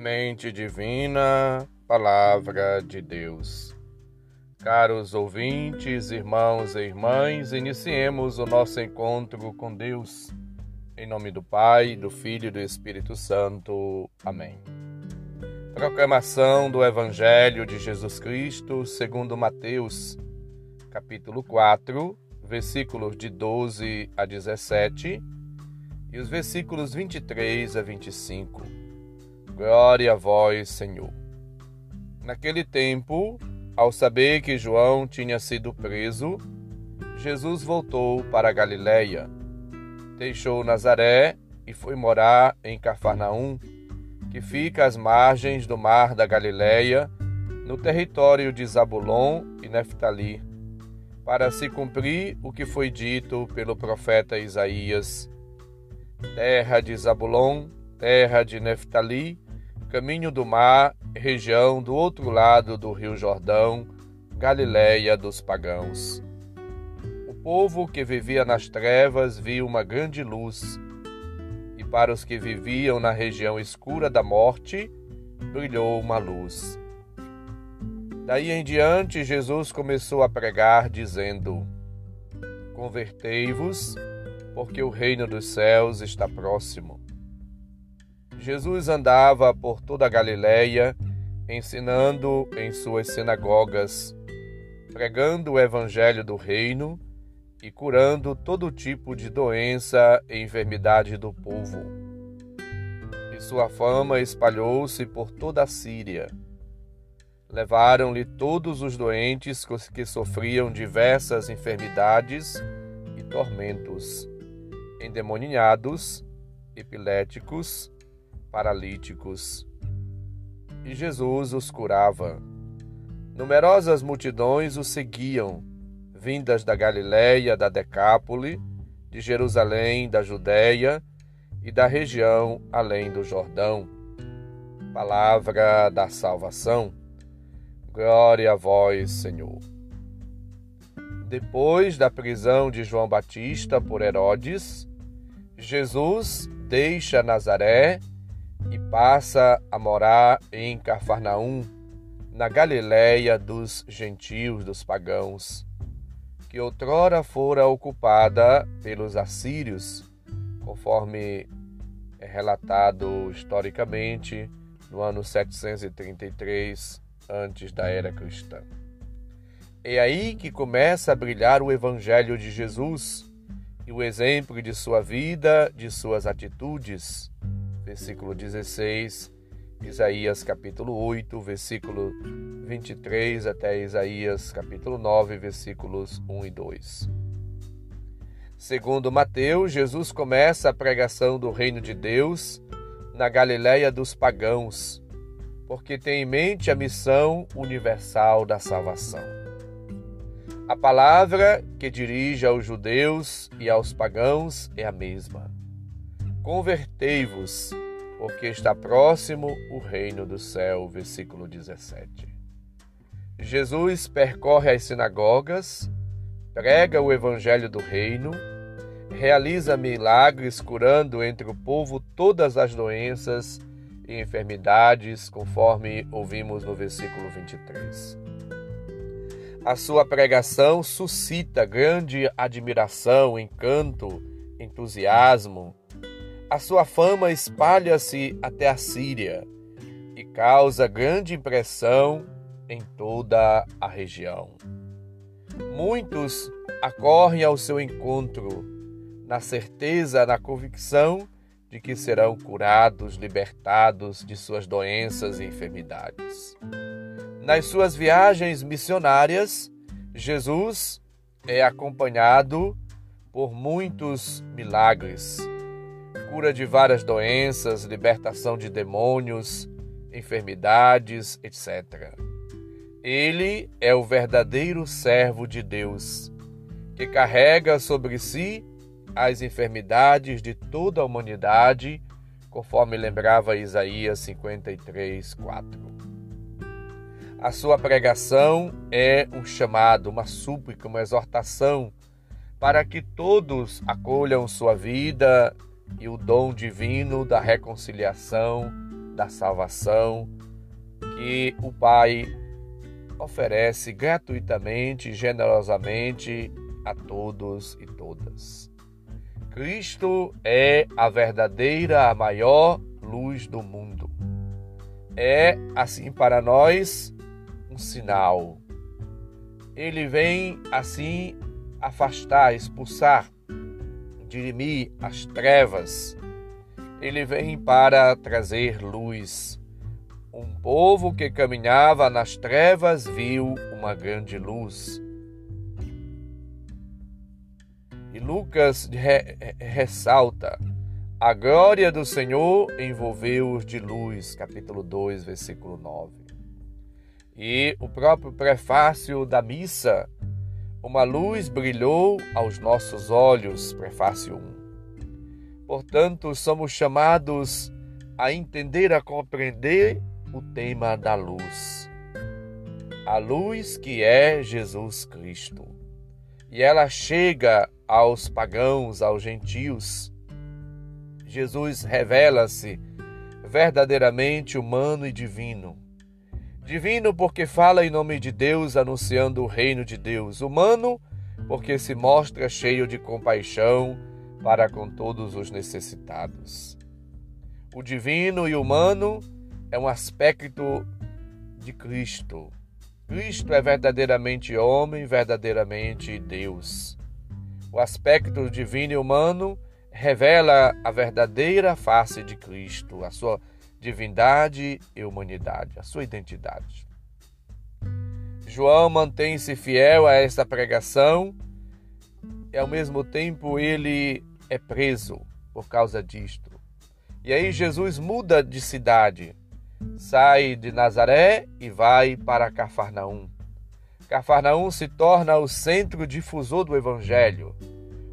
Semente Divina, Palavra de Deus. Caros ouvintes, irmãos e irmãs, iniciemos o nosso encontro com Deus. Em nome do Pai, do Filho e do Espírito Santo. Amém. Proclamação do Evangelho de Jesus Cristo segundo Mateus, capítulo 4, versículos de 12 a 17 e os versículos 23 a 25 Glória a vós, Senhor. Naquele tempo, ao saber que João tinha sido preso, Jesus voltou para Galiléia. Deixou Nazaré e foi morar em Cafarnaum, que fica às margens do mar da Galiléia, no território de Zabulon e Neftali, para se cumprir o que foi dito pelo profeta Isaías: Terra de Zabulon, terra de Neftali, caminho do mar, região do outro lado do rio Jordão, Galiléia dos pagãos. O povo que vivia nas trevas viu uma grande luz, e para os que viviam na região escura da morte, brilhou uma luz. Daí em diante, Jesus começou a pregar, dizendo: Convertei-vos, porque o reino dos céus está próximo. Jesus andava por toda a Galiléia, ensinando em suas sinagogas, pregando o evangelho do reino e curando todo tipo de doença e enfermidade do povo. E sua fama espalhou-se por toda a Síria. Levaram-lhe todos os doentes que sofriam diversas enfermidades e tormentos, endemoniados, epiléticos, paralíticos. E Jesus os curava. Numerosas multidões o seguiam, vindas da Galiléia, da Decápole, de Jerusalém, da Judéia e da região além do Jordão. Palavra da salvação. Glória a vós, Senhor. Depois da prisão de João Batista por Herodes, Jesus deixa Nazaré e passa a morar em Cafarnaum, na Galiléia dos gentios, dos pagãos, que outrora fora ocupada pelos assírios, conforme é relatado historicamente no ano 733 antes da era cristã. É aí que começa a brilhar o evangelho de Jesus e o exemplo de sua vida, de suas atitudes, versículo 16, Isaías capítulo 8, versículo 23 até Isaías capítulo 9, versículos 1 e 2. Segundo Mateus, Jesus começa a pregação do reino de Deus na Galiléia dos pagãos, porque tem em mente a missão universal da salvação. A palavra que dirige aos judeus e aos pagãos é a mesma Convertei-vos, porque está próximo o reino do céu. Versículo 17. Jesus percorre as sinagogas, prega o evangelho do reino, realiza milagres curando entre o povo todas as doenças e enfermidades, conforme ouvimos no versículo 23. A sua pregação suscita grande admiração, encanto, entusiasmo a sua fama espalha-se até a Síria e causa grande impressão em toda a região. Muitos acorrem ao seu encontro, na certeza, na convicção de que serão curados, libertados de suas doenças e enfermidades. Nas suas viagens missionárias, Jesus é acompanhado por muitos milagres cura de várias doenças, libertação de demônios, enfermidades, etc. Ele é o verdadeiro servo de Deus, que carrega sobre si as enfermidades de toda a humanidade, conforme lembrava Isaías 53, 4. A sua pregação é um chamado, uma súplica, uma exortação para que todos acolham sua vida e o dom divino da reconciliação, da salvação que o Pai oferece gratuitamente, generosamente a todos e todas. Cristo é a verdadeira, a maior luz do mundo. É, assim, para nós, um sinal. Ele vem, assim, afastar, expulsar, dirimir as trevas. Ele vem para trazer luz. Um povo que caminhava nas trevas viu uma grande luz. E Lucas re ressalta: a glória do Senhor envolveu-os de luz, capítulo 2, versículo 9. E o próprio prefácio da missa uma luz brilhou aos nossos olhos, prefácio 1. Portanto, somos chamados a entender, a compreender o tema da luz. A luz que é Jesus Cristo. E ela chega aos pagãos, aos gentios. Jesus revela-se verdadeiramente humano e divino Divino, porque fala em nome de Deus, anunciando o reino de Deus. Humano, porque se mostra cheio de compaixão para com todos os necessitados. O divino e humano é um aspecto de Cristo. Cristo é verdadeiramente homem, verdadeiramente Deus. O aspecto divino e humano revela a verdadeira face de Cristo, a sua divindade e humanidade, a sua identidade. João mantém-se fiel a esta pregação e ao mesmo tempo ele é preso por causa disto. E aí Jesus muda de cidade, sai de Nazaré e vai para Cafarnaum. Cafarnaum se torna o centro difusor do evangelho,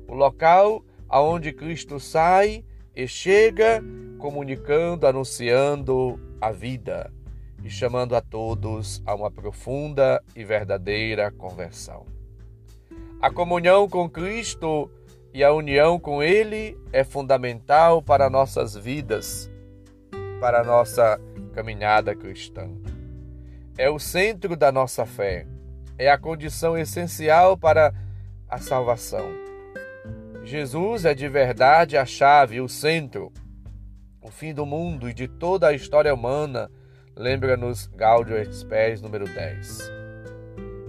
o local aonde Cristo sai e chega comunicando, anunciando a vida e chamando a todos a uma profunda e verdadeira conversão. A comunhão com Cristo e a união com Ele é fundamental para nossas vidas, para nossa caminhada cristã. É o centro da nossa fé, é a condição essencial para a salvação. Jesus é de verdade a chave, o centro o fim do mundo e de toda a história humana, lembra-nos Gaudio Expres número 10.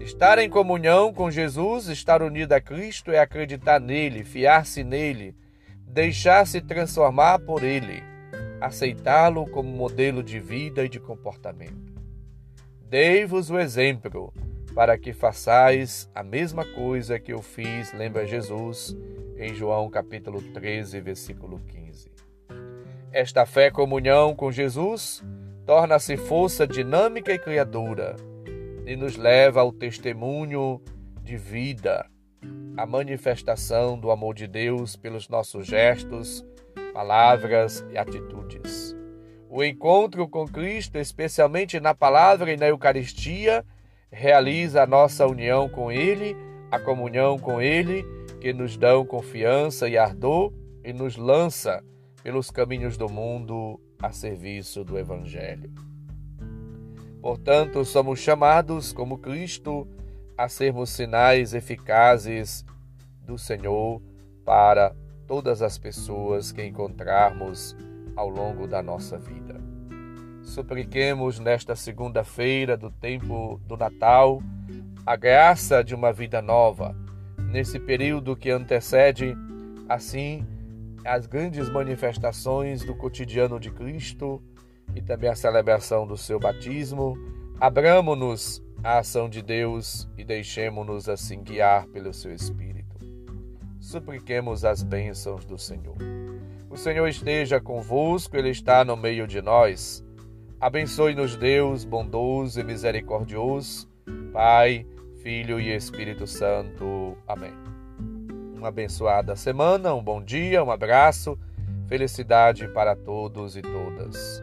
Estar em comunhão com Jesus, estar unido a Cristo é acreditar nele, fiar-se nele, deixar-se transformar por ele, aceitá-lo como modelo de vida e de comportamento. Dei-vos o exemplo para que façais a mesma coisa que eu fiz, lembra Jesus, em João capítulo 13, versículo 15. Esta fé comunhão com Jesus torna-se força dinâmica e criadora e nos leva ao testemunho de vida, a manifestação do amor de Deus pelos nossos gestos, palavras e atitudes. O encontro com Cristo, especialmente na palavra e na Eucaristia, realiza a nossa união com Ele, a comunhão com Ele, que nos dão confiança e ardor e nos lança pelos caminhos do mundo a serviço do Evangelho. Portanto, somos chamados, como Cristo, a sermos sinais eficazes do Senhor para todas as pessoas que encontrarmos ao longo da nossa vida. Supliquemos nesta segunda-feira do tempo do Natal a graça de uma vida nova, nesse período que antecede, assim, as grandes manifestações do cotidiano de Cristo e também a celebração do seu batismo, abramo-nos à ação de Deus e deixemo-nos assim guiar pelo seu Espírito. Supliquemos as bênçãos do Senhor. O Senhor esteja convosco, Ele está no meio de nós. Abençoe-nos, Deus, bondoso e misericordioso, Pai, Filho e Espírito Santo. Amém uma abençoada semana, um bom dia, um abraço, felicidade para todos e todas.